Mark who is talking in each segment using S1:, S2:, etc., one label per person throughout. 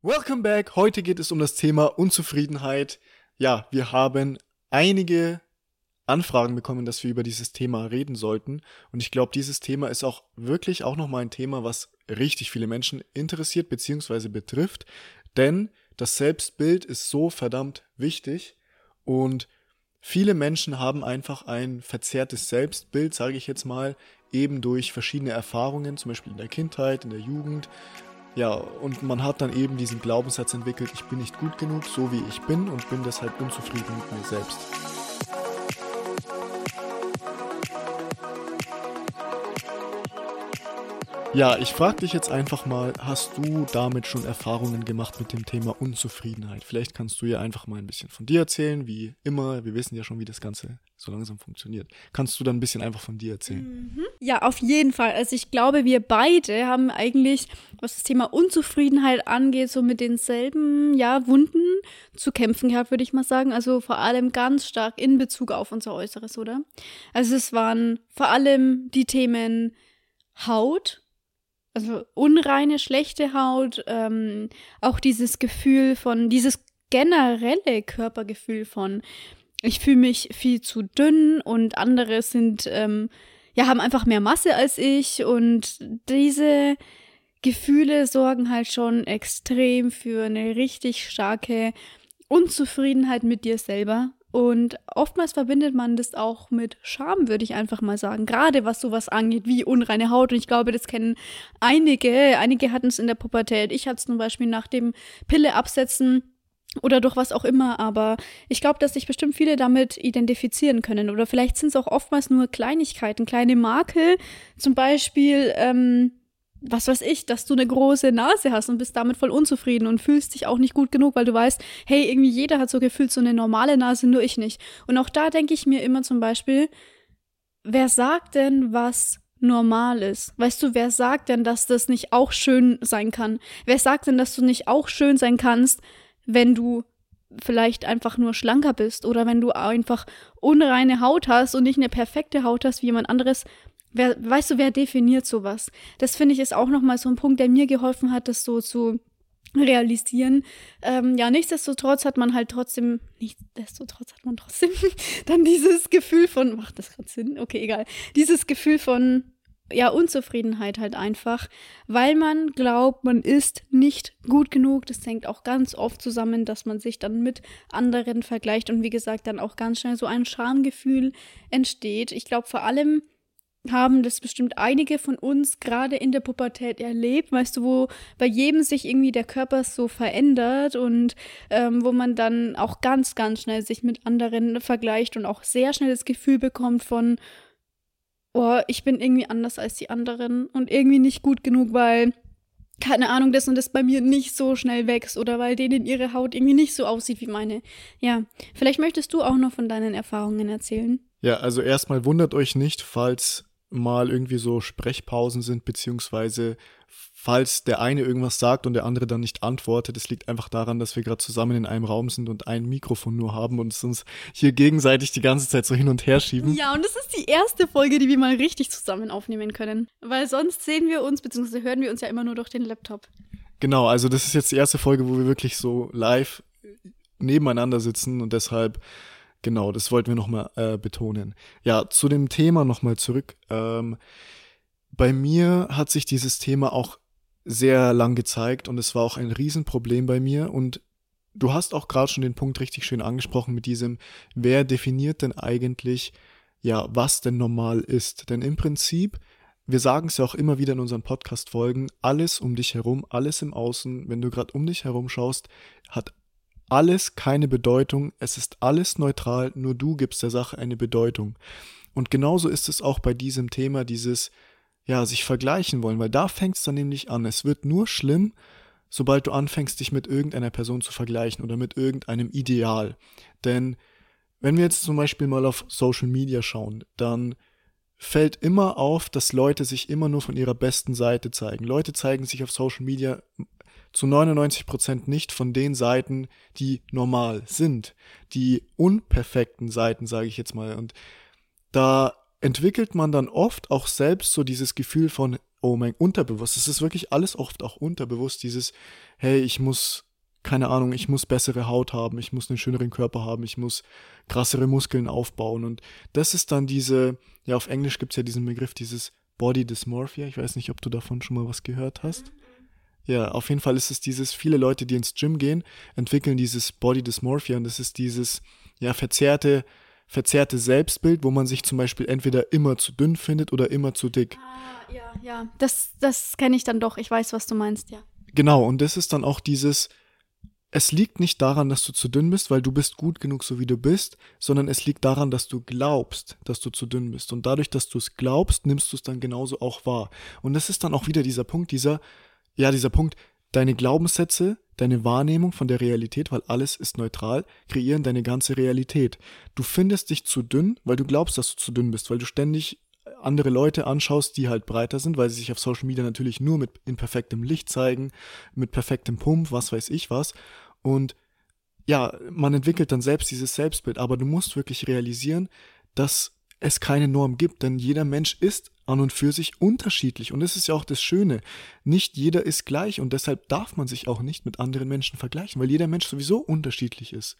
S1: Welcome back. Heute geht es um das Thema Unzufriedenheit. Ja, wir haben einige Anfragen bekommen, dass wir über dieses Thema reden sollten. Und ich glaube, dieses Thema ist auch wirklich auch nochmal ein Thema, was richtig viele Menschen interessiert bzw. betrifft. Denn das Selbstbild ist so verdammt wichtig und viele Menschen haben einfach ein verzerrtes Selbstbild, sage ich jetzt mal, eben durch verschiedene Erfahrungen, zum Beispiel in der Kindheit, in der Jugend, ja, und man hat dann eben diesen Glaubenssatz entwickelt, ich bin nicht gut genug, so wie ich bin und bin deshalb unzufrieden mit mir selbst. Ja, ich frage dich jetzt einfach mal, hast du damit schon Erfahrungen gemacht mit dem Thema Unzufriedenheit? Vielleicht kannst du ja einfach mal ein bisschen von dir erzählen, wie immer. Wir wissen ja schon, wie das Ganze so langsam funktioniert. Kannst du dann ein bisschen einfach von dir erzählen?
S2: Mhm. Ja, auf jeden Fall. Also ich glaube, wir beide haben eigentlich, was das Thema Unzufriedenheit angeht, so mit denselben, ja, Wunden zu kämpfen gehabt, würde ich mal sagen. Also vor allem ganz stark in Bezug auf unser Äußeres, oder? Also es waren vor allem die Themen Haut, also unreine, schlechte Haut, ähm, auch dieses Gefühl von, dieses generelle Körpergefühl von, ich fühle mich viel zu dünn und andere sind, ähm, ja, haben einfach mehr Masse als ich. Und diese Gefühle sorgen halt schon extrem für eine richtig starke Unzufriedenheit mit dir selber und oftmals verbindet man das auch mit Scham, würde ich einfach mal sagen. Gerade was sowas angeht, wie unreine Haut. Und ich glaube, das kennen einige. Einige hatten es in der Pubertät. Ich hatte es zum Beispiel nach dem Pille absetzen oder durch was auch immer, aber ich glaube, dass sich bestimmt viele damit identifizieren können. Oder vielleicht sind es auch oftmals nur Kleinigkeiten, kleine Makel, zum Beispiel ähm, was weiß ich, dass du eine große Nase hast und bist damit voll unzufrieden und fühlst dich auch nicht gut genug, weil du weißt, hey, irgendwie jeder hat so gefühlt so eine normale Nase, nur ich nicht. Und auch da denke ich mir immer zum Beispiel, wer sagt denn, was normal ist? Weißt du, wer sagt denn, dass das nicht auch schön sein kann? Wer sagt denn, dass du nicht auch schön sein kannst, wenn du vielleicht einfach nur schlanker bist oder wenn du einfach unreine Haut hast und nicht eine perfekte Haut hast wie jemand anderes, Wer, weißt du, wer definiert sowas? Das finde ich ist auch nochmal so ein Punkt, der mir geholfen hat, das so zu realisieren. Ähm, ja, nichtsdestotrotz hat man halt trotzdem, nichtsdestotrotz hat man trotzdem dann dieses Gefühl von, macht das gerade Sinn? Okay, egal. Dieses Gefühl von, ja, Unzufriedenheit halt einfach, weil man glaubt, man ist nicht gut genug. Das hängt auch ganz oft zusammen, dass man sich dann mit anderen vergleicht und wie gesagt dann auch ganz schnell so ein Schamgefühl entsteht. Ich glaube vor allem, haben das bestimmt einige von uns gerade in der Pubertät erlebt, weißt du, wo bei jedem sich irgendwie der Körper so verändert und ähm, wo man dann auch ganz, ganz schnell sich mit anderen vergleicht und auch sehr schnell das Gefühl bekommt von, oh, ich bin irgendwie anders als die anderen und irgendwie nicht gut genug, weil keine Ahnung, das und das bei mir nicht so schnell wächst oder weil denen ihre Haut irgendwie nicht so aussieht wie meine. Ja, vielleicht möchtest du auch noch von deinen Erfahrungen erzählen.
S1: Ja, also erstmal wundert euch nicht, falls mal irgendwie so Sprechpausen sind, beziehungsweise falls der eine irgendwas sagt und der andere dann nicht antwortet, das liegt einfach daran, dass wir gerade zusammen in einem Raum sind und ein Mikrofon nur haben und uns hier gegenseitig die ganze Zeit so hin und her schieben.
S2: Ja, und das ist die erste Folge, die wir mal richtig zusammen aufnehmen können. Weil sonst sehen wir uns, beziehungsweise hören wir uns ja immer nur durch den Laptop.
S1: Genau, also das ist jetzt die erste Folge, wo wir wirklich so live nebeneinander sitzen und deshalb Genau, das wollten wir nochmal äh, betonen. Ja, zu dem Thema nochmal zurück. Ähm, bei mir hat sich dieses Thema auch sehr lang gezeigt und es war auch ein Riesenproblem bei mir und du hast auch gerade schon den Punkt richtig schön angesprochen mit diesem, wer definiert denn eigentlich, ja, was denn normal ist? Denn im Prinzip, wir sagen es ja auch immer wieder in unseren Podcast-Folgen, alles um dich herum, alles im Außen, wenn du gerade um dich herum schaust, hat alles keine Bedeutung, es ist alles neutral, nur du gibst der Sache eine Bedeutung. Und genauso ist es auch bei diesem Thema, dieses, ja, sich vergleichen wollen, weil da fängt es dann nämlich an. Es wird nur schlimm, sobald du anfängst, dich mit irgendeiner Person zu vergleichen oder mit irgendeinem Ideal. Denn wenn wir jetzt zum Beispiel mal auf Social Media schauen, dann fällt immer auf, dass Leute sich immer nur von ihrer besten Seite zeigen. Leute zeigen sich auf Social Media zu 99 Prozent nicht von den Seiten, die normal sind. Die unperfekten Seiten, sage ich jetzt mal. Und da entwickelt man dann oft auch selbst so dieses Gefühl von oh mein, unterbewusst. Es ist wirklich alles oft auch unterbewusst, dieses, hey, ich muss, keine Ahnung, ich muss bessere Haut haben, ich muss einen schöneren Körper haben, ich muss krassere Muskeln aufbauen. Und das ist dann diese, ja, auf Englisch gibt es ja diesen Begriff, dieses Body Dysmorphia. Ich weiß nicht, ob du davon schon mal was gehört hast. Ja, auf jeden Fall ist es dieses, viele Leute, die ins Gym gehen, entwickeln dieses Body Dysmorphia und das ist dieses, ja, verzerrte, verzerrte Selbstbild, wo man sich zum Beispiel entweder immer zu dünn findet oder immer zu dick.
S2: Ah, ja, ja, das, das kenne ich dann doch. Ich weiß, was du meinst, ja.
S1: Genau, und das ist dann auch dieses, es liegt nicht daran, dass du zu dünn bist, weil du bist gut genug, so wie du bist, sondern es liegt daran, dass du glaubst, dass du zu dünn bist. Und dadurch, dass du es glaubst, nimmst du es dann genauso auch wahr. Und das ist dann auch wieder dieser Punkt, dieser, ja, dieser Punkt, deine Glaubenssätze, deine Wahrnehmung von der Realität, weil alles ist neutral, kreieren deine ganze Realität. Du findest dich zu dünn, weil du glaubst, dass du zu dünn bist, weil du ständig andere Leute anschaust, die halt breiter sind, weil sie sich auf Social Media natürlich nur mit in perfektem Licht zeigen, mit perfektem Pump, was weiß ich was. Und ja, man entwickelt dann selbst dieses Selbstbild, aber du musst wirklich realisieren, dass es keine Norm gibt, denn jeder Mensch ist an und für sich unterschiedlich. Und das ist ja auch das Schöne. Nicht jeder ist gleich und deshalb darf man sich auch nicht mit anderen Menschen vergleichen, weil jeder Mensch sowieso unterschiedlich ist.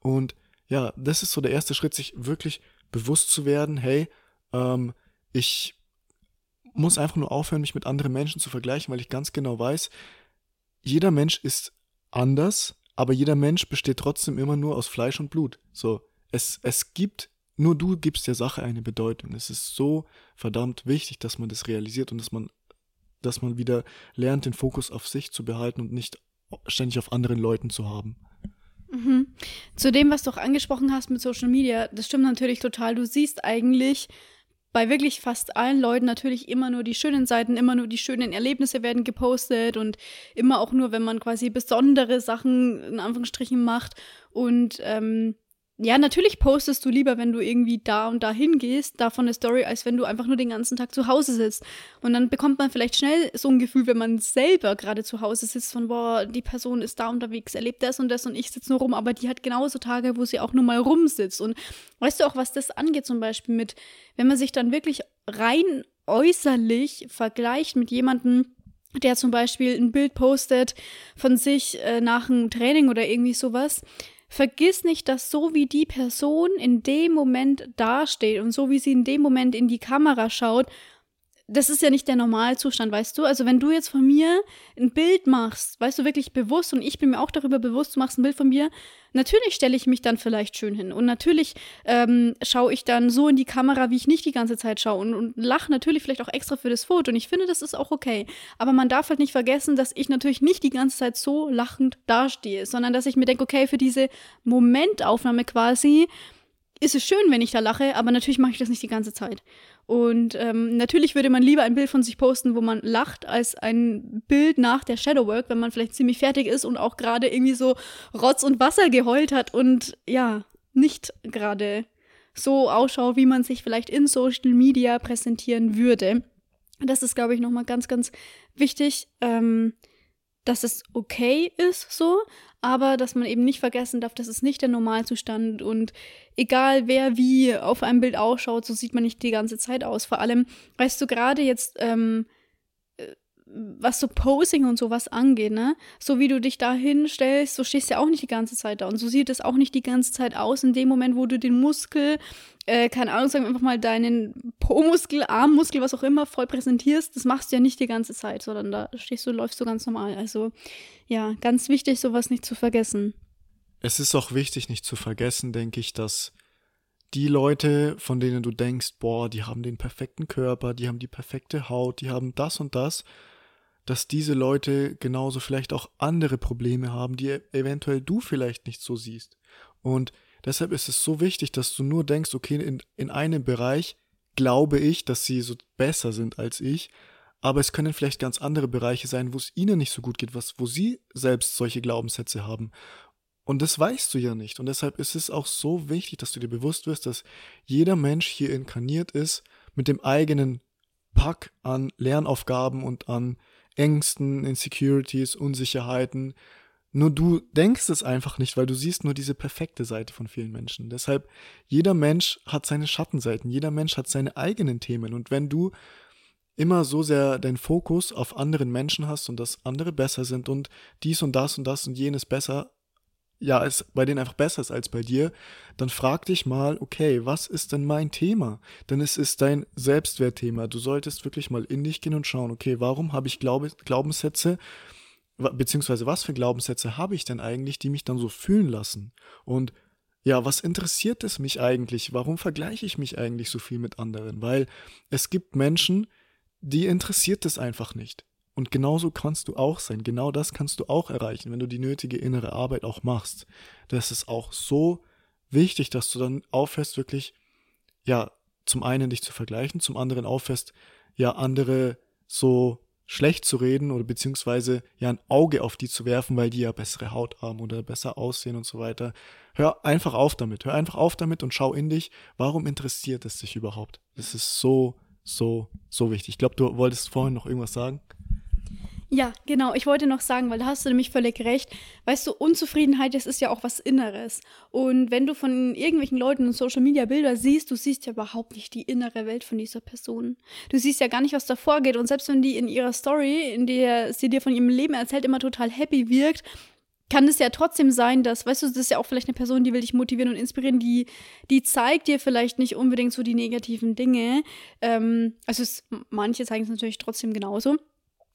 S1: Und ja, das ist so der erste Schritt, sich wirklich bewusst zu werden, hey, ähm, ich muss einfach nur aufhören, mich mit anderen Menschen zu vergleichen, weil ich ganz genau weiß, jeder Mensch ist anders, aber jeder Mensch besteht trotzdem immer nur aus Fleisch und Blut. So, es, es gibt, nur du gibst der Sache eine Bedeutung. Es ist so verdammt wichtig, dass man das realisiert und dass man, dass man wieder lernt, den Fokus auf sich zu behalten und nicht ständig auf anderen Leuten zu haben.
S2: Mhm. Zu dem, was du auch angesprochen hast mit Social Media, das stimmt natürlich total. Du siehst eigentlich bei wirklich fast allen Leuten natürlich immer nur die schönen Seiten, immer nur die schönen Erlebnisse werden gepostet und immer auch nur, wenn man quasi besondere Sachen in Anführungsstrichen macht. Und ähm, ja, natürlich postest du lieber, wenn du irgendwie da und da hingehst, davon eine Story, als wenn du einfach nur den ganzen Tag zu Hause sitzt. Und dann bekommt man vielleicht schnell so ein Gefühl, wenn man selber gerade zu Hause sitzt, von, boah, die Person ist da unterwegs, erlebt das und das und ich sitze nur rum, aber die hat genauso Tage, wo sie auch nur mal rumsitzt. Und weißt du auch, was das angeht, zum Beispiel mit, wenn man sich dann wirklich rein äußerlich vergleicht mit jemandem, der zum Beispiel ein Bild postet von sich äh, nach einem Training oder irgendwie sowas, Vergiss nicht, dass so wie die Person in dem Moment dasteht und so wie sie in dem Moment in die Kamera schaut das ist ja nicht der Normalzustand, weißt du? Also wenn du jetzt von mir ein Bild machst, weißt du, wirklich bewusst, und ich bin mir auch darüber bewusst, du machst ein Bild von mir, natürlich stelle ich mich dann vielleicht schön hin. Und natürlich ähm, schaue ich dann so in die Kamera, wie ich nicht die ganze Zeit schaue und, und lache natürlich vielleicht auch extra für das Foto. Und ich finde, das ist auch okay. Aber man darf halt nicht vergessen, dass ich natürlich nicht die ganze Zeit so lachend dastehe, sondern dass ich mir denke, okay, für diese Momentaufnahme quasi ist es schön, wenn ich da lache, aber natürlich mache ich das nicht die ganze Zeit. Und ähm, natürlich würde man lieber ein Bild von sich posten, wo man lacht, als ein Bild nach der Shadowwork, wenn man vielleicht ziemlich fertig ist und auch gerade irgendwie so Rotz und Wasser geheult hat und ja, nicht gerade so ausschaut, wie man sich vielleicht in Social Media präsentieren würde. Das ist, glaube ich, nochmal ganz, ganz wichtig, ähm, dass es okay ist so, aber dass man eben nicht vergessen darf, das ist nicht der Normalzustand und egal wer wie auf einem Bild ausschaut, so sieht man nicht die ganze Zeit aus. Vor allem, weißt du, gerade jetzt, ähm, äh, was so Posing und sowas angeht, ne? So wie du dich da hinstellst, so stehst du ja auch nicht die ganze Zeit da. Und so sieht es auch nicht die ganze Zeit aus in dem Moment, wo du den Muskel äh, keine Ahnung, sagen wir einfach mal deinen Po-Muskel, Armmuskel, was auch immer, voll präsentierst, das machst du ja nicht die ganze Zeit, sondern da stehst du, läufst du ganz normal. Also ja, ganz wichtig, sowas nicht zu vergessen.
S1: Es ist auch wichtig, nicht zu vergessen, denke ich, dass die Leute, von denen du denkst, boah, die haben den perfekten Körper, die haben die perfekte Haut, die haben das und das, dass diese Leute genauso vielleicht auch andere Probleme haben, die eventuell du vielleicht nicht so siehst. Und Deshalb ist es so wichtig, dass du nur denkst, okay, in, in einem Bereich glaube ich, dass sie so besser sind als ich, aber es können vielleicht ganz andere Bereiche sein, wo es ihnen nicht so gut geht, was, wo sie selbst solche Glaubenssätze haben. Und das weißt du ja nicht. Und deshalb ist es auch so wichtig, dass du dir bewusst wirst, dass jeder Mensch hier inkarniert ist mit dem eigenen Pack an Lernaufgaben und an Ängsten, Insecurities, Unsicherheiten, nur du denkst es einfach nicht, weil du siehst nur diese perfekte Seite von vielen Menschen. Deshalb, jeder Mensch hat seine Schattenseiten, jeder Mensch hat seine eigenen Themen. Und wenn du immer so sehr deinen Fokus auf anderen Menschen hast und dass andere besser sind und dies und das und das und jenes besser, ja, es bei denen einfach besser ist als bei dir, dann frag dich mal, okay, was ist denn mein Thema? Denn es ist dein Selbstwertthema. Du solltest wirklich mal in dich gehen und schauen, okay, warum habe ich Glaube, Glaubenssätze, beziehungsweise was für Glaubenssätze habe ich denn eigentlich, die mich dann so fühlen lassen? Und ja, was interessiert es mich eigentlich? Warum vergleiche ich mich eigentlich so viel mit anderen? Weil es gibt Menschen, die interessiert es einfach nicht. Und genauso kannst du auch sein. Genau das kannst du auch erreichen, wenn du die nötige innere Arbeit auch machst. Das ist auch so wichtig, dass du dann aufhörst, wirklich, ja, zum einen dich zu vergleichen, zum anderen aufhörst, ja, andere so schlecht zu reden oder beziehungsweise ja ein Auge auf die zu werfen, weil die ja bessere Haut haben oder besser aussehen und so weiter. Hör einfach auf damit. Hör einfach auf damit und schau in dich. Warum interessiert es dich überhaupt? Das ist so, so, so wichtig. Ich glaube, du wolltest vorhin noch irgendwas sagen.
S2: Ja, genau. Ich wollte noch sagen, weil da hast du nämlich völlig recht. Weißt du, Unzufriedenheit, das ist ja auch was Inneres. Und wenn du von irgendwelchen Leuten in Social Media Bilder siehst, du siehst ja überhaupt nicht die innere Welt von dieser Person. Du siehst ja gar nicht, was da vorgeht. Und selbst wenn die in ihrer Story, in der sie dir von ihrem Leben erzählt, immer total happy wirkt, kann es ja trotzdem sein, dass, weißt du, das ist ja auch vielleicht eine Person, die will dich motivieren und inspirieren, die, die zeigt dir vielleicht nicht unbedingt so die negativen Dinge. Ähm, also es, manche zeigen es natürlich trotzdem genauso.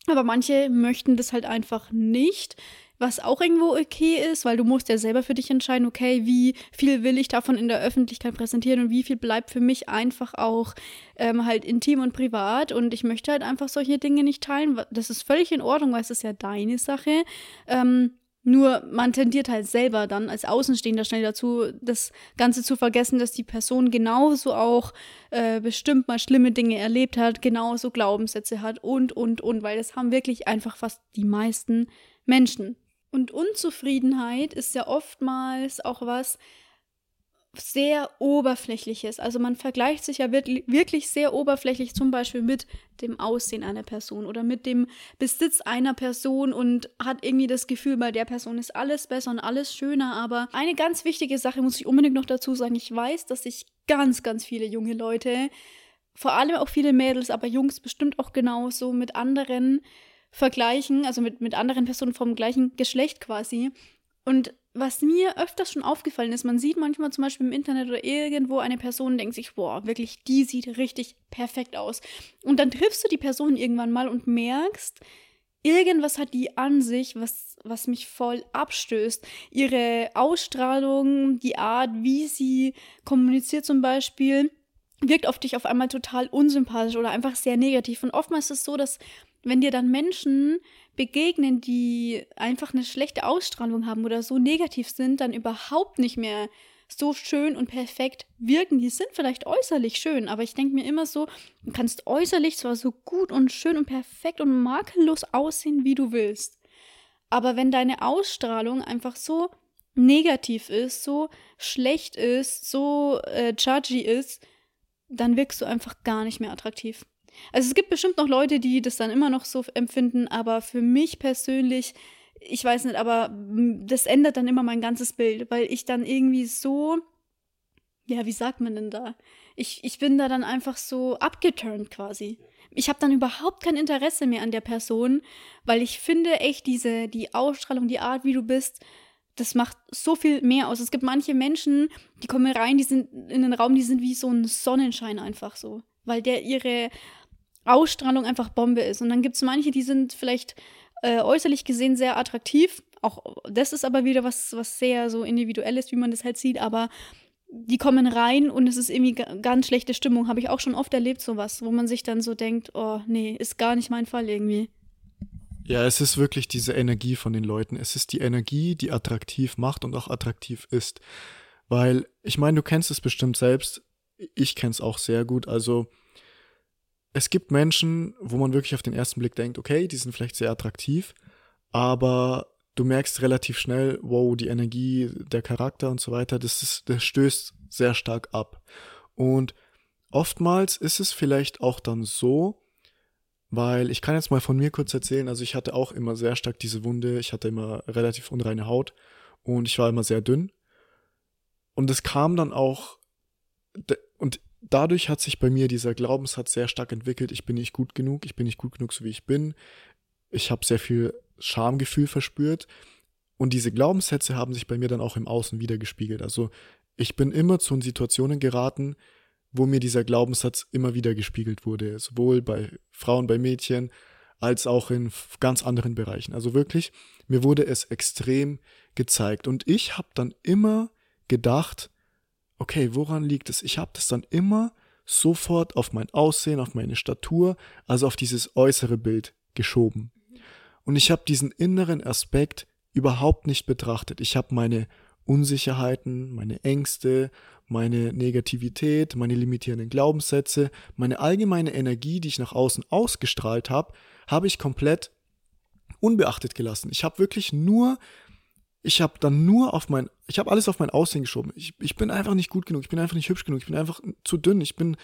S2: Aber manche möchten das halt einfach nicht, was auch irgendwo okay ist, weil du musst ja selber für dich entscheiden, okay, wie viel will ich davon in der Öffentlichkeit präsentieren und wie viel bleibt für mich einfach auch ähm, halt intim und privat und ich möchte halt einfach solche Dinge nicht teilen. Das ist völlig in Ordnung, weil es ist ja deine Sache. Ähm, nur man tendiert halt selber dann als Außenstehender schnell dazu, das Ganze zu vergessen, dass die Person genauso auch äh, bestimmt mal schlimme Dinge erlebt hat, genauso Glaubenssätze hat und, und, und, weil das haben wirklich einfach fast die meisten Menschen. Und Unzufriedenheit ist ja oftmals auch was, sehr oberflächliches. Also man vergleicht sich ja wirklich sehr oberflächlich zum Beispiel mit dem Aussehen einer Person oder mit dem Besitz einer Person und hat irgendwie das Gefühl, bei der Person ist alles besser und alles schöner. Aber eine ganz wichtige Sache muss ich unbedingt noch dazu sagen. Ich weiß, dass sich ganz, ganz viele junge Leute, vor allem auch viele Mädels, aber Jungs bestimmt auch genauso mit anderen vergleichen, also mit, mit anderen Personen vom gleichen Geschlecht quasi. Und was mir öfters schon aufgefallen ist, man sieht manchmal zum Beispiel im Internet oder irgendwo eine Person denkt sich, boah, wirklich, die sieht richtig perfekt aus. Und dann triffst du die Person irgendwann mal und merkst, irgendwas hat die an sich, was, was mich voll abstößt. Ihre Ausstrahlung, die Art, wie sie kommuniziert zum Beispiel, wirkt auf dich auf einmal total unsympathisch oder einfach sehr negativ. Und oftmals ist es so, dass wenn dir dann Menschen begegnen, die einfach eine schlechte Ausstrahlung haben oder so negativ sind, dann überhaupt nicht mehr so schön und perfekt wirken. Die sind vielleicht äußerlich schön, aber ich denke mir immer so, du kannst äußerlich zwar so gut und schön und perfekt und makellos aussehen, wie du willst. Aber wenn deine Ausstrahlung einfach so negativ ist, so schlecht ist, so äh, judgy ist, dann wirkst du einfach gar nicht mehr attraktiv. Also es gibt bestimmt noch Leute, die das dann immer noch so empfinden, aber für mich persönlich, ich weiß nicht, aber das ändert dann immer mein ganzes Bild, weil ich dann irgendwie so, ja, wie sagt man denn da? Ich, ich bin da dann einfach so abgeturnt quasi. Ich habe dann überhaupt kein Interesse mehr an der Person, weil ich finde echt diese, die Ausstrahlung, die Art, wie du bist, das macht so viel mehr aus. Es gibt manche Menschen, die kommen rein, die sind in den Raum, die sind wie so ein Sonnenschein einfach so. Weil der ihre Ausstrahlung einfach Bombe ist. Und dann gibt es manche, die sind vielleicht äh, äußerlich gesehen sehr attraktiv. Auch das ist aber wieder was, was sehr so individuell ist, wie man das halt sieht. Aber die kommen rein und es ist irgendwie ganz schlechte Stimmung. Habe ich auch schon oft erlebt, sowas, wo man sich dann so denkt, oh nee, ist gar nicht mein Fall irgendwie.
S1: Ja, es ist wirklich diese Energie von den Leuten. Es ist die Energie, die attraktiv macht und auch attraktiv ist. Weil, ich meine, du kennst es bestimmt selbst. Ich kenne es auch sehr gut. Also, es gibt Menschen, wo man wirklich auf den ersten Blick denkt, okay, die sind vielleicht sehr attraktiv, aber du merkst relativ schnell, wow, die Energie, der Charakter und so weiter, das, ist, das stößt sehr stark ab. Und oftmals ist es vielleicht auch dann so, weil ich kann jetzt mal von mir kurz erzählen, also ich hatte auch immer sehr stark diese Wunde, ich hatte immer relativ unreine Haut und ich war immer sehr dünn. Und es kam dann auch, und dadurch hat sich bei mir dieser Glaubenssatz sehr stark entwickelt, ich bin nicht gut genug, ich bin nicht gut genug, so wie ich bin. Ich habe sehr viel Schamgefühl verspürt. Und diese Glaubenssätze haben sich bei mir dann auch im Außen wiedergespiegelt. Also ich bin immer zu Situationen geraten, wo mir dieser Glaubenssatz immer wieder gespiegelt wurde, sowohl bei Frauen, bei Mädchen, als auch in ganz anderen Bereichen. Also wirklich, mir wurde es extrem gezeigt. Und ich habe dann immer gedacht, okay, woran liegt es? Ich habe das dann immer sofort auf mein Aussehen, auf meine Statur, also auf dieses äußere Bild geschoben. Und ich habe diesen inneren Aspekt überhaupt nicht betrachtet. Ich habe meine Unsicherheiten, meine Ängste, meine Negativität, meine limitierenden Glaubenssätze, meine allgemeine Energie, die ich nach außen ausgestrahlt habe, habe ich komplett unbeachtet gelassen. Ich habe wirklich nur ich habe dann nur auf mein, ich habe alles auf mein Aussehen geschoben. Ich, ich bin einfach nicht gut genug, ich bin einfach nicht hübsch genug, ich bin einfach zu dünn, ich bin,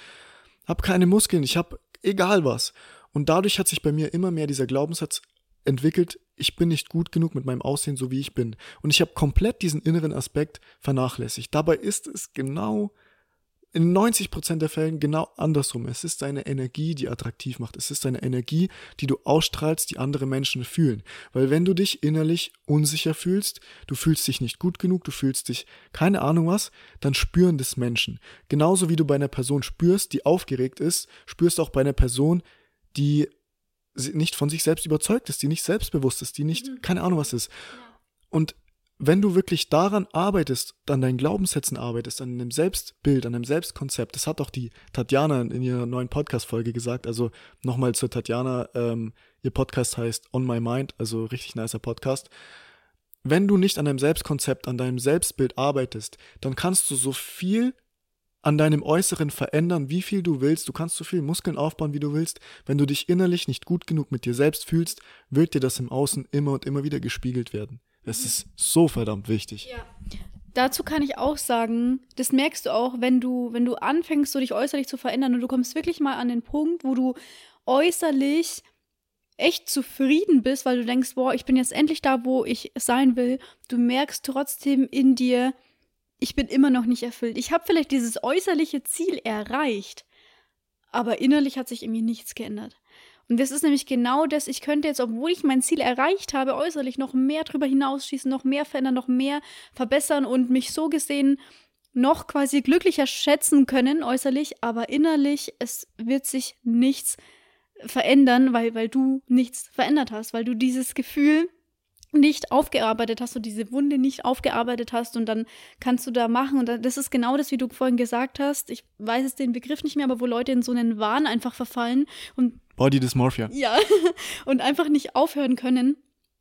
S1: habe keine Muskeln, ich habe egal was. Und dadurch hat sich bei mir immer mehr dieser Glaubenssatz entwickelt, ich bin nicht gut genug mit meinem Aussehen, so wie ich bin. Und ich habe komplett diesen inneren Aspekt vernachlässigt. Dabei ist es genau in 90% der Fällen genau andersrum. Es ist deine Energie, die attraktiv macht. Es ist deine Energie, die du ausstrahlst, die andere Menschen fühlen. Weil wenn du dich innerlich unsicher fühlst, du fühlst dich nicht gut genug, du fühlst dich keine Ahnung was, dann spüren das Menschen. Genauso wie du bei einer Person spürst, die aufgeregt ist, spürst du auch bei einer Person, die nicht von sich selbst überzeugt ist, die nicht selbstbewusst ist, die nicht, mhm. keine Ahnung was ist. Und wenn du wirklich daran arbeitest, an deinen Glaubenssätzen arbeitest, an einem Selbstbild, an einem Selbstkonzept, das hat auch die Tatjana in ihrer neuen Podcast-Folge gesagt, also nochmal zur Tatjana, ähm, ihr Podcast heißt On My Mind, also richtig nicer Podcast. Wenn du nicht an deinem Selbstkonzept, an deinem Selbstbild arbeitest, dann kannst du so viel an deinem Äußeren verändern, wie viel du willst. Du kannst so viel Muskeln aufbauen, wie du willst. Wenn du dich innerlich nicht gut genug mit dir selbst fühlst, wird dir das im Außen immer und immer wieder gespiegelt werden. Es ist so verdammt wichtig.
S2: Ja. Dazu kann ich auch sagen, das merkst du auch, wenn du, wenn du anfängst, so dich äußerlich zu verändern und du kommst wirklich mal an den Punkt, wo du äußerlich echt zufrieden bist, weil du denkst, boah, ich bin jetzt endlich da, wo ich sein will. Du merkst trotzdem in dir, ich bin immer noch nicht erfüllt. Ich habe vielleicht dieses äußerliche Ziel erreicht, aber innerlich hat sich irgendwie nichts geändert. Und das ist nämlich genau das, ich könnte jetzt, obwohl ich mein Ziel erreicht habe, äußerlich noch mehr drüber hinausschießen, noch mehr verändern, noch mehr verbessern und mich so gesehen noch quasi glücklicher schätzen können äußerlich, aber innerlich, es wird sich nichts verändern, weil, weil du nichts verändert hast, weil du dieses Gefühl nicht aufgearbeitet hast und diese Wunde nicht aufgearbeitet hast. Und dann kannst du da machen. Und das ist genau das, wie du vorhin gesagt hast. Ich weiß es den Begriff nicht mehr, aber wo Leute in so einen Wahn einfach verfallen und
S1: Body Dysmorphia.
S2: Ja, und einfach nicht aufhören können,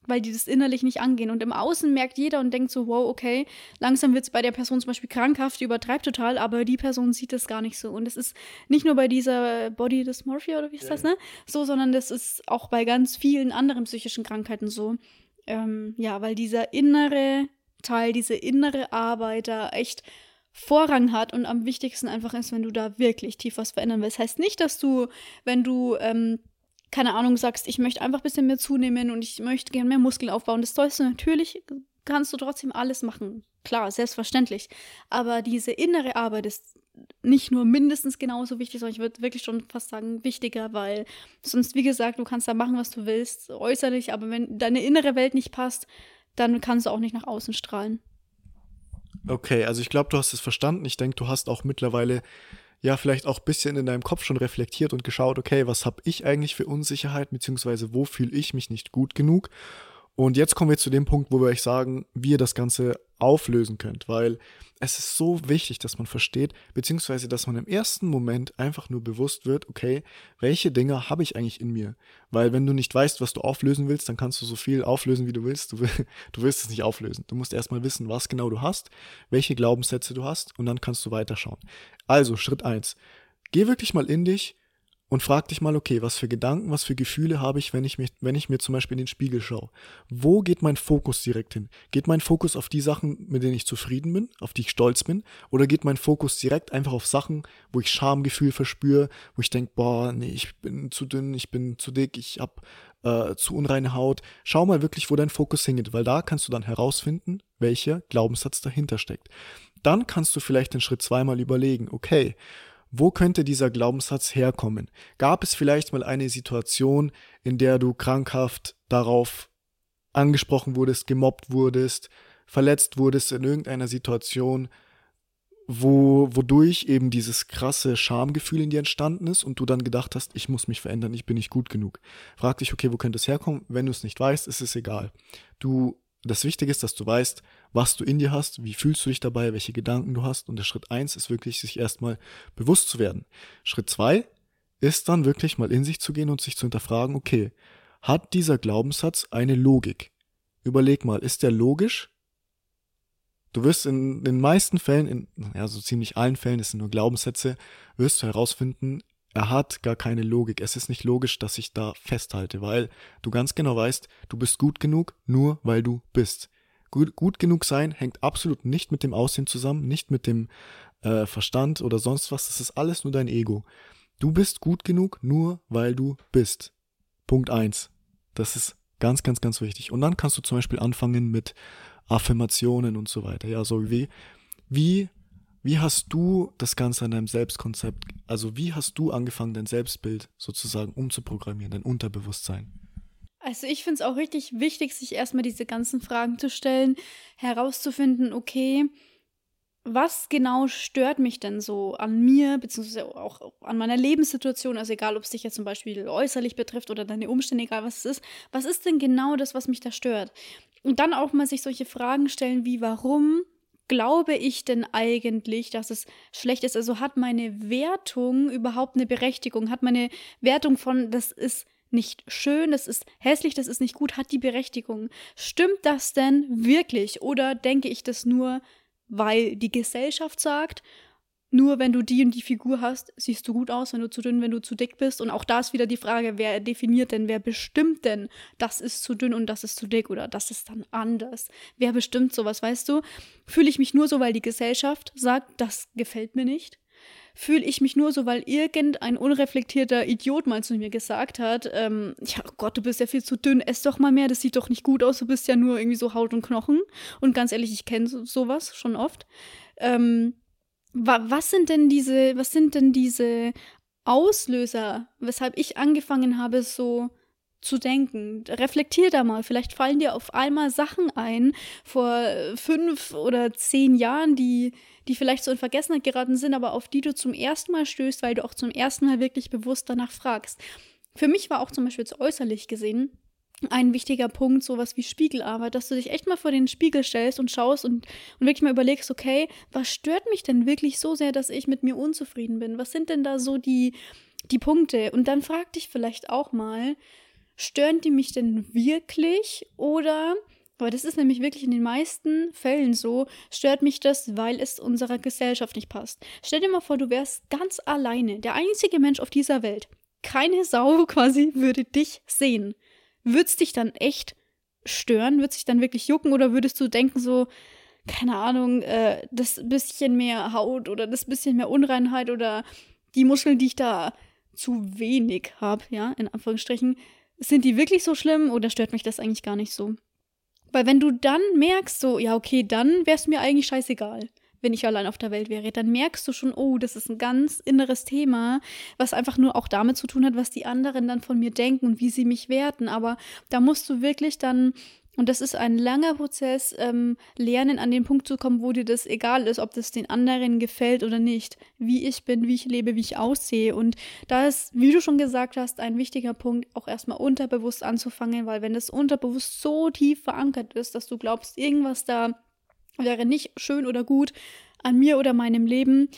S2: weil die das innerlich nicht angehen. Und im Außen merkt jeder und denkt so, wow, okay, langsam wird es bei der Person zum Beispiel krankhaft, die übertreibt total, aber die Person sieht das gar nicht so. Und es ist nicht nur bei dieser Body Dysmorphia oder wie ist ja, das, ne? So, sondern das ist auch bei ganz vielen anderen psychischen Krankheiten so. Ähm, ja, weil dieser innere Teil, diese innere Arbeit da echt Vorrang hat und am wichtigsten einfach ist, wenn du da wirklich tief was verändern willst. Heißt nicht, dass du, wenn du, ähm, keine Ahnung, sagst, ich möchte einfach ein bisschen mehr zunehmen und ich möchte gerne mehr Muskeln aufbauen. Das sollst du natürlich, kannst du trotzdem alles machen. Klar, selbstverständlich. Aber diese innere Arbeit ist nicht nur mindestens genauso wichtig, sondern ich würde wirklich schon fast sagen wichtiger, weil sonst, wie gesagt, du kannst da machen, was du willst, äußerlich, aber wenn deine innere Welt nicht passt, dann kannst du auch nicht nach außen strahlen.
S1: Okay, also ich glaube, du hast es verstanden. Ich denke, du hast auch mittlerweile ja vielleicht auch ein bisschen in deinem Kopf schon reflektiert und geschaut, okay, was habe ich eigentlich für Unsicherheit, beziehungsweise wo fühle ich mich nicht gut genug? Und jetzt kommen wir zu dem Punkt, wo wir euch sagen, wie ihr das Ganze auflösen könnt, weil es ist so wichtig, dass man versteht, beziehungsweise dass man im ersten Moment einfach nur bewusst wird, okay, welche Dinge habe ich eigentlich in mir? Weil wenn du nicht weißt, was du auflösen willst, dann kannst du so viel auflösen, wie du willst. Du, du willst es nicht auflösen. Du musst erstmal wissen, was genau du hast, welche Glaubenssätze du hast und dann kannst du weiterschauen. Also Schritt eins: Geh wirklich mal in dich und frag dich mal, okay, was für Gedanken, was für Gefühle habe ich, wenn ich, mich, wenn ich mir zum Beispiel in den Spiegel schaue? Wo geht mein Fokus direkt hin? Geht mein Fokus auf die Sachen, mit denen ich zufrieden bin, auf die ich stolz bin? Oder geht mein Fokus direkt einfach auf Sachen, wo ich Schamgefühl verspüre, wo ich denke, boah, nee, ich bin zu dünn, ich bin zu dick, ich habe äh, zu unreine Haut? Schau mal wirklich, wo dein Fokus hingeht, weil da kannst du dann herausfinden, welcher Glaubenssatz dahinter steckt. Dann kannst du vielleicht den Schritt zweimal überlegen, okay, wo könnte dieser Glaubenssatz herkommen? Gab es vielleicht mal eine Situation, in der du krankhaft darauf angesprochen wurdest, gemobbt wurdest, verletzt wurdest in irgendeiner Situation, wo, wodurch eben dieses krasse Schamgefühl in dir entstanden ist und du dann gedacht hast, ich muss mich verändern, ich bin nicht gut genug. Frag dich, okay, wo könnte es herkommen? Wenn du es nicht weißt, ist es egal. Du, das Wichtige ist, dass du weißt, was du in dir hast, wie fühlst du dich dabei, welche Gedanken du hast. Und der Schritt eins ist wirklich, sich erstmal bewusst zu werden. Schritt zwei ist dann wirklich mal in sich zu gehen und sich zu hinterfragen, okay, hat dieser Glaubenssatz eine Logik? Überleg mal, ist der logisch? Du wirst in den meisten Fällen, in ja, so ziemlich allen Fällen, es sind nur Glaubenssätze, wirst du herausfinden, er hat gar keine Logik. Es ist nicht logisch, dass ich da festhalte, weil du ganz genau weißt, du bist gut genug, nur weil du bist. Gut, gut genug sein hängt absolut nicht mit dem Aussehen zusammen, nicht mit dem äh, Verstand oder sonst was. Das ist alles nur dein Ego. Du bist gut genug, nur weil du bist. Punkt eins. Das ist ganz, ganz, ganz wichtig. Und dann kannst du zum Beispiel anfangen mit Affirmationen und so weiter. Ja, so wie, wie, wie hast du das Ganze an deinem Selbstkonzept, also wie hast du angefangen, dein Selbstbild sozusagen umzuprogrammieren, dein Unterbewusstsein?
S2: Also ich finde es auch richtig wichtig, sich erstmal diese ganzen Fragen zu stellen, herauszufinden, okay, was genau stört mich denn so an mir, beziehungsweise auch an meiner Lebenssituation, also egal, ob es dich jetzt zum Beispiel äußerlich betrifft oder deine Umstände, egal was es ist, was ist denn genau das, was mich da stört? Und dann auch mal sich solche Fragen stellen wie, warum glaube ich denn eigentlich, dass es schlecht ist? Also hat meine Wertung überhaupt eine Berechtigung? Hat meine Wertung von, das ist nicht schön, das ist hässlich, das ist nicht gut, hat die Berechtigung? Stimmt das denn wirklich? Oder denke ich das nur, weil die Gesellschaft sagt, nur wenn du die und die Figur hast, siehst du gut aus, wenn du zu dünn, wenn du zu dick bist. Und auch da ist wieder die Frage, wer definiert denn, wer bestimmt denn, das ist zu dünn und das ist zu dick oder das ist dann anders. Wer bestimmt sowas, weißt du? Fühle ich mich nur so, weil die Gesellschaft sagt, das gefällt mir nicht? Fühle ich mich nur so, weil irgendein unreflektierter Idiot mal zu mir gesagt hat, ähm, ja Gott, du bist ja viel zu dünn, ess doch mal mehr, das sieht doch nicht gut aus, du bist ja nur irgendwie so Haut und Knochen. Und ganz ehrlich, ich kenne so, sowas schon oft. Ähm, was sind denn diese, was sind denn diese Auslöser, weshalb ich angefangen habe, so zu denken. Reflektier da mal. Vielleicht fallen dir auf einmal Sachen ein vor fünf oder zehn Jahren, die, die vielleicht so in Vergessenheit geraten sind, aber auf die du zum ersten Mal stößt, weil du auch zum ersten Mal wirklich bewusst danach fragst. Für mich war auch zum Beispiel jetzt äußerlich gesehen ein wichtiger Punkt, sowas wie Spiegelarbeit, dass du dich echt mal vor den Spiegel stellst und schaust und, und wirklich mal überlegst, okay, was stört mich denn wirklich so sehr, dass ich mit mir unzufrieden bin? Was sind denn da so die, die Punkte? Und dann frag dich vielleicht auch mal, stören die mich denn wirklich oder aber das ist nämlich wirklich in den meisten Fällen so, stört mich das, weil es unserer Gesellschaft nicht passt. Stell dir mal vor, du wärst ganz alleine, der einzige Mensch auf dieser Welt. Keine Sau quasi würde dich sehen. Würdest dich dann echt stören? Würdest dich dann wirklich jucken oder würdest du denken so, keine Ahnung, äh, das bisschen mehr Haut oder das bisschen mehr Unreinheit oder die Muskeln, die ich da zu wenig habe, ja, in Anführungsstrichen, sind die wirklich so schlimm oder stört mich das eigentlich gar nicht so? Weil wenn du dann merkst, so, ja, okay, dann wäre es mir eigentlich scheißegal, wenn ich allein auf der Welt wäre, dann merkst du schon, oh, das ist ein ganz inneres Thema, was einfach nur auch damit zu tun hat, was die anderen dann von mir denken und wie sie mich werten. Aber da musst du wirklich dann und das ist ein langer Prozess, ähm, lernen an den Punkt zu kommen, wo dir das egal ist, ob das den anderen gefällt oder nicht, wie ich bin, wie ich lebe, wie ich aussehe. Und da ist, wie du schon gesagt hast, ein wichtiger Punkt, auch erstmal unterbewusst anzufangen, weil wenn das unterbewusst so tief verankert ist, dass du glaubst, irgendwas da wäre nicht schön oder gut an mir oder meinem Leben,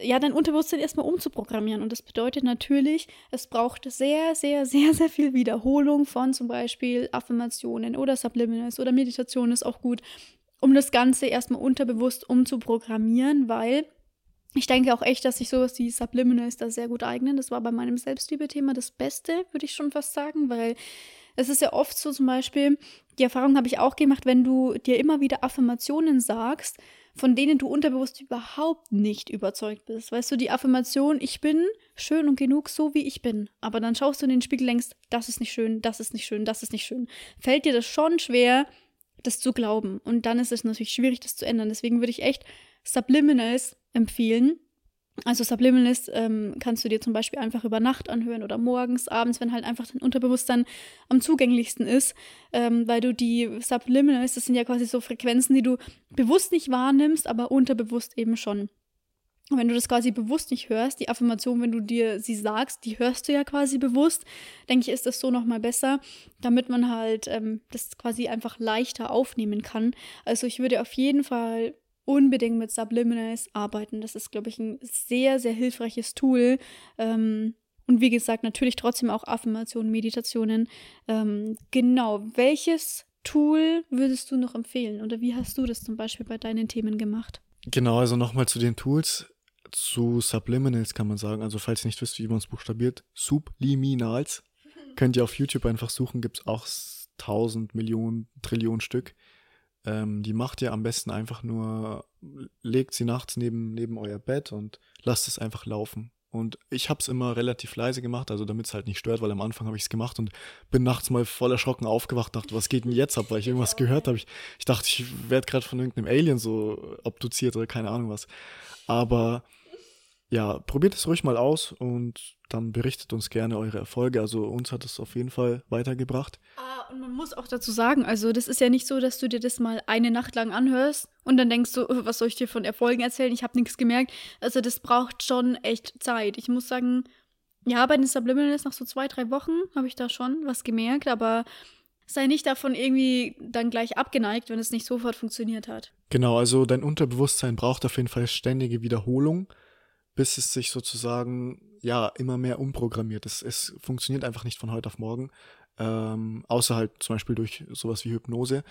S2: ja, dein Unterbewusstsein erstmal umzuprogrammieren. Und das bedeutet natürlich, es braucht sehr, sehr, sehr, sehr viel Wiederholung von zum Beispiel Affirmationen oder Subliminals oder Meditation ist auch gut, um das Ganze erstmal unterbewusst umzuprogrammieren, weil ich denke auch echt, dass sich sowas wie Subliminals da sehr gut eignen. Das war bei meinem Selbstliebe-Thema das Beste, würde ich schon fast sagen, weil es ist ja oft so zum Beispiel, die Erfahrung habe ich auch gemacht, wenn du dir immer wieder Affirmationen sagst, von denen du unterbewusst überhaupt nicht überzeugt bist. Weißt du, die Affirmation, ich bin schön und genug, so wie ich bin. Aber dann schaust du in den Spiegel denkst, das ist nicht schön, das ist nicht schön, das ist nicht schön. Fällt dir das schon schwer, das zu glauben. Und dann ist es natürlich schwierig, das zu ändern. Deswegen würde ich echt Subliminals empfehlen. Also Subliminals ähm, kannst du dir zum Beispiel einfach über Nacht anhören oder morgens, abends, wenn halt einfach dein Unterbewusstsein am zugänglichsten ist, ähm, weil du die Subliminals, das sind ja quasi so Frequenzen, die du bewusst nicht wahrnimmst, aber unterbewusst eben schon. Und wenn du das quasi bewusst nicht hörst, die Affirmation, wenn du dir sie sagst, die hörst du ja quasi bewusst, denke ich, ist das so nochmal besser, damit man halt ähm, das quasi einfach leichter aufnehmen kann. Also ich würde auf jeden Fall unbedingt mit Subliminals arbeiten. Das ist, glaube ich, ein sehr, sehr hilfreiches Tool. Ähm, und wie gesagt, natürlich trotzdem auch Affirmationen, Meditationen. Ähm, genau, welches Tool würdest du noch empfehlen? Oder wie hast du das zum Beispiel bei deinen Themen gemacht?
S1: Genau, also nochmal zu den Tools zu Subliminals kann man sagen. Also falls ihr nicht wisst, wie man es buchstabiert, Subliminals. Könnt ihr auf YouTube einfach suchen, gibt es auch tausend Millionen, Trillionen Stück. Ähm, die macht ihr am besten einfach nur, legt sie nachts neben, neben euer Bett und lasst es einfach laufen. Und ich habe es immer relativ leise gemacht, also damit es halt nicht stört, weil am Anfang habe ich es gemacht und bin nachts mal voll erschrocken aufgewacht, dachte, was geht denn jetzt ab, weil ich irgendwas gehört habe. Ich, ich dachte, ich werde gerade von irgendeinem Alien so obduziert oder keine Ahnung was. Aber ja, probiert es ruhig mal aus und dann berichtet uns gerne eure Erfolge. Also uns hat es auf jeden Fall weitergebracht.
S2: Ah, und man muss auch dazu sagen, also das ist ja nicht so, dass du dir das mal eine Nacht lang anhörst und dann denkst du, oh, was soll ich dir von Erfolgen erzählen? Ich habe nichts gemerkt. Also das braucht schon echt Zeit. Ich muss sagen, ja, bei den Subliminals nach so zwei, drei Wochen habe ich da schon was gemerkt, aber sei nicht davon irgendwie dann gleich abgeneigt, wenn es nicht sofort funktioniert hat.
S1: Genau, also dein Unterbewusstsein braucht auf jeden Fall ständige Wiederholung bis es sich sozusagen ja immer mehr umprogrammiert. Es, es funktioniert einfach nicht von heute auf morgen, ähm, außer halt zum Beispiel durch sowas wie Hypnose.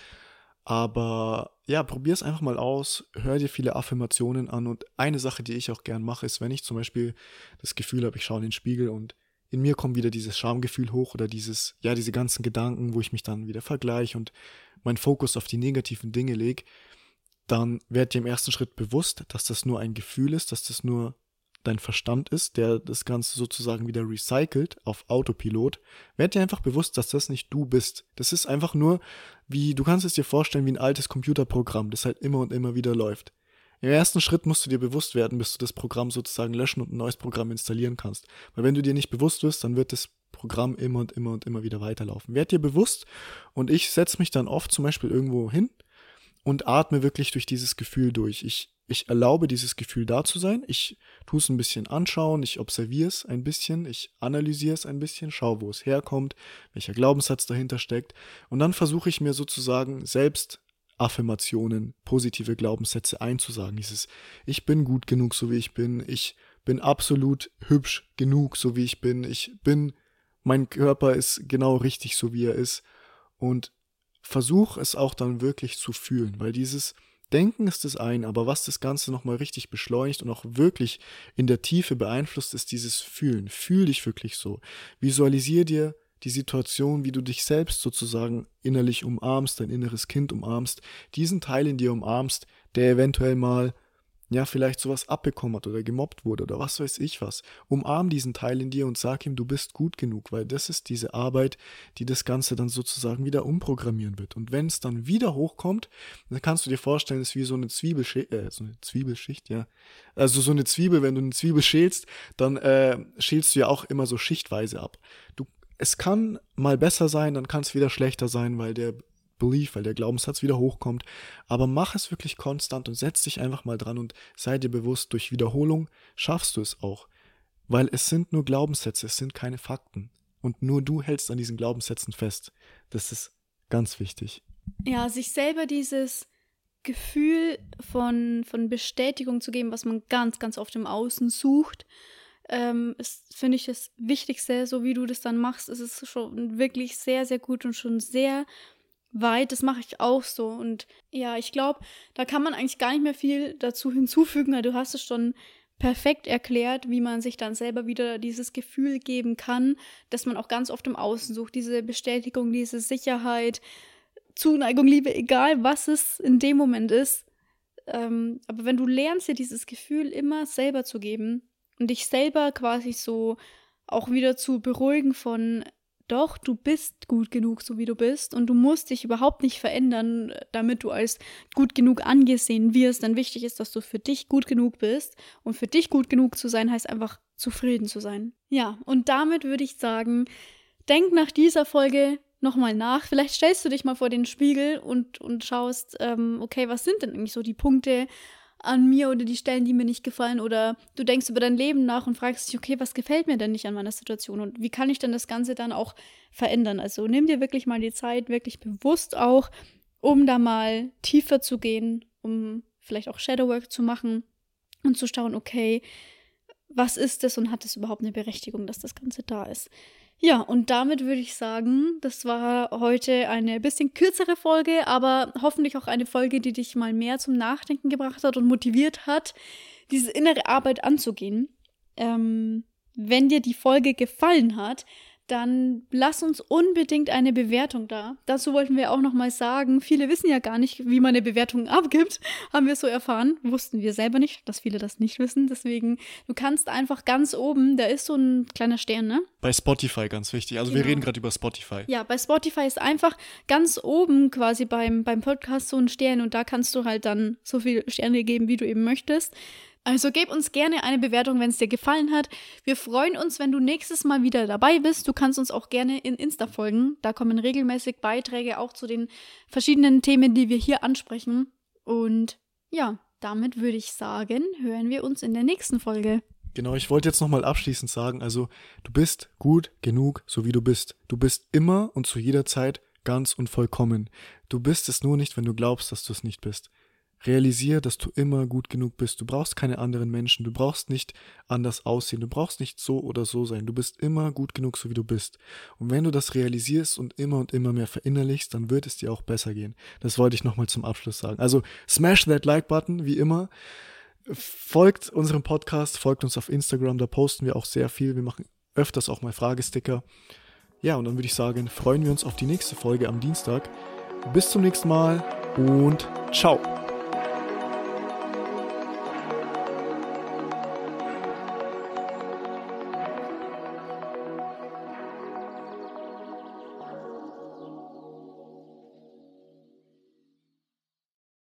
S1: Aber ja, probier es einfach mal aus, hör dir viele Affirmationen an und eine Sache, die ich auch gern mache, ist, wenn ich zum Beispiel das Gefühl habe, ich schaue in den Spiegel und in mir kommt wieder dieses Schamgefühl hoch oder dieses, ja, diese ganzen Gedanken, wo ich mich dann wieder vergleiche und meinen Fokus auf die negativen Dinge lege, dann werd dir im ersten Schritt bewusst, dass das nur ein Gefühl ist, dass das nur dein Verstand ist, der das Ganze sozusagen wieder recycelt auf Autopilot, werd dir einfach bewusst, dass das nicht du bist. Das ist einfach nur wie, du kannst es dir vorstellen wie ein altes Computerprogramm, das halt immer und immer wieder läuft. Im ersten Schritt musst du dir bewusst werden, bis du das Programm sozusagen löschen und ein neues Programm installieren kannst. Weil wenn du dir nicht bewusst wirst, dann wird das Programm immer und immer und immer wieder weiterlaufen. Werd dir bewusst und ich setze mich dann oft zum Beispiel irgendwo hin und atme wirklich durch dieses Gefühl durch. Ich ich erlaube dieses Gefühl da zu sein. Ich tue es ein bisschen anschauen, ich observiere es ein bisschen, ich analysiere es ein bisschen, schaue, wo es herkommt, welcher Glaubenssatz dahinter steckt. Und dann versuche ich mir sozusagen selbst Affirmationen, positive Glaubenssätze einzusagen. Dieses Ich bin gut genug, so wie ich bin. Ich bin absolut hübsch genug, so wie ich bin. Ich bin, mein Körper ist genau richtig, so wie er ist. Und versuche es auch dann wirklich zu fühlen, weil dieses Denken ist das ein, aber was das Ganze nochmal richtig beschleunigt und auch wirklich in der Tiefe beeinflusst, ist dieses Fühlen. Fühl dich wirklich so. Visualisier dir die Situation, wie du dich selbst sozusagen innerlich umarmst, dein inneres Kind umarmst, diesen Teil in dir umarmst, der eventuell mal ja, vielleicht sowas abbekommen hat oder gemobbt wurde oder was weiß ich was. Umarm diesen Teil in dir und sag ihm, du bist gut genug, weil das ist diese Arbeit, die das Ganze dann sozusagen wieder umprogrammieren wird. Und wenn es dann wieder hochkommt, dann kannst du dir vorstellen, es ist wie so eine Zwiebelschicht, äh, so eine Zwiebelschicht, ja. Also so eine Zwiebel, wenn du eine Zwiebel schälst, dann äh, schälst du ja auch immer so schichtweise ab. Du, es kann mal besser sein, dann kann es wieder schlechter sein, weil der Belief, weil der Glaubenssatz wieder hochkommt. Aber mach es wirklich konstant und setz dich einfach mal dran und sei dir bewusst, durch Wiederholung schaffst du es auch. Weil es sind nur Glaubenssätze, es sind keine Fakten. Und nur du hältst an diesen Glaubenssätzen fest. Das ist ganz wichtig.
S2: Ja, sich selber dieses Gefühl von, von Bestätigung zu geben, was man ganz, ganz oft im Außen sucht, ähm, finde ich, das Wichtigste, so wie du das dann machst, ist es schon wirklich sehr, sehr gut und schon sehr weit. Das mache ich auch so. Und ja, ich glaube, da kann man eigentlich gar nicht mehr viel dazu hinzufügen, weil du hast es schon perfekt erklärt, wie man sich dann selber wieder dieses Gefühl geben kann, dass man auch ganz oft im Außen sucht. Diese Bestätigung, diese Sicherheit, Zuneigung, Liebe, egal was es in dem Moment ist. Ähm, aber wenn du lernst, dir dieses Gefühl immer selber zu geben und dich selber quasi so auch wieder zu beruhigen von doch, du bist gut genug, so wie du bist. Und du musst dich überhaupt nicht verändern, damit du als gut genug angesehen wirst. Denn wichtig ist, dass du für dich gut genug bist. Und für dich gut genug zu sein, heißt einfach zufrieden zu sein. Ja, und damit würde ich sagen, denk nach dieser Folge nochmal nach. Vielleicht stellst du dich mal vor den Spiegel und, und schaust, ähm, okay, was sind denn eigentlich so die Punkte an mir oder die Stellen, die mir nicht gefallen? Oder du denkst über dein Leben nach und fragst dich, okay, was gefällt mir denn nicht an meiner Situation und wie kann ich denn das Ganze dann auch verändern? Also nimm dir wirklich mal die Zeit, wirklich bewusst auch, um da mal tiefer zu gehen, um vielleicht auch Shadowwork zu machen und zu schauen, okay, was ist es und hat es überhaupt eine Berechtigung, dass das Ganze da ist? Ja, und damit würde ich sagen, das war heute eine bisschen kürzere Folge, aber hoffentlich auch eine Folge, die dich mal mehr zum Nachdenken gebracht hat und motiviert hat, diese innere Arbeit anzugehen. Ähm, wenn dir die Folge gefallen hat, dann lass uns unbedingt eine Bewertung da. Dazu wollten wir auch noch mal sagen, viele wissen ja gar nicht, wie man eine Bewertung abgibt, haben wir so erfahren, wussten wir selber nicht, dass viele das nicht wissen, deswegen du kannst einfach ganz oben, da ist so ein kleiner Stern, ne?
S1: Bei Spotify ganz wichtig. Also genau. wir reden gerade über Spotify.
S2: Ja, bei Spotify ist einfach ganz oben quasi beim beim Podcast so ein Stern und da kannst du halt dann so viele Sterne geben, wie du eben möchtest. Also gib uns gerne eine Bewertung, wenn es dir gefallen hat. Wir freuen uns, wenn du nächstes Mal wieder dabei bist. Du kannst uns auch gerne in Insta folgen. Da kommen regelmäßig Beiträge auch zu den verschiedenen Themen, die wir hier ansprechen. Und ja, damit würde ich sagen, hören wir uns in der nächsten Folge.
S1: Genau, ich wollte jetzt nochmal abschließend sagen, also du bist gut genug, so wie du bist. Du bist immer und zu jeder Zeit ganz und vollkommen. Du bist es nur nicht, wenn du glaubst, dass du es nicht bist. Realisier, dass du immer gut genug bist. Du brauchst keine anderen Menschen. Du brauchst nicht anders aussehen. Du brauchst nicht so oder so sein. Du bist immer gut genug, so wie du bist. Und wenn du das realisierst und immer und immer mehr verinnerlichst, dann wird es dir auch besser gehen. Das wollte ich nochmal zum Abschluss sagen. Also smash that Like-Button, wie immer. Folgt unserem Podcast, folgt uns auf Instagram, da posten wir auch sehr viel. Wir machen öfters auch mal Fragesticker. Ja, und dann würde ich sagen, freuen wir uns auf die nächste Folge am Dienstag. Bis zum nächsten Mal und ciao.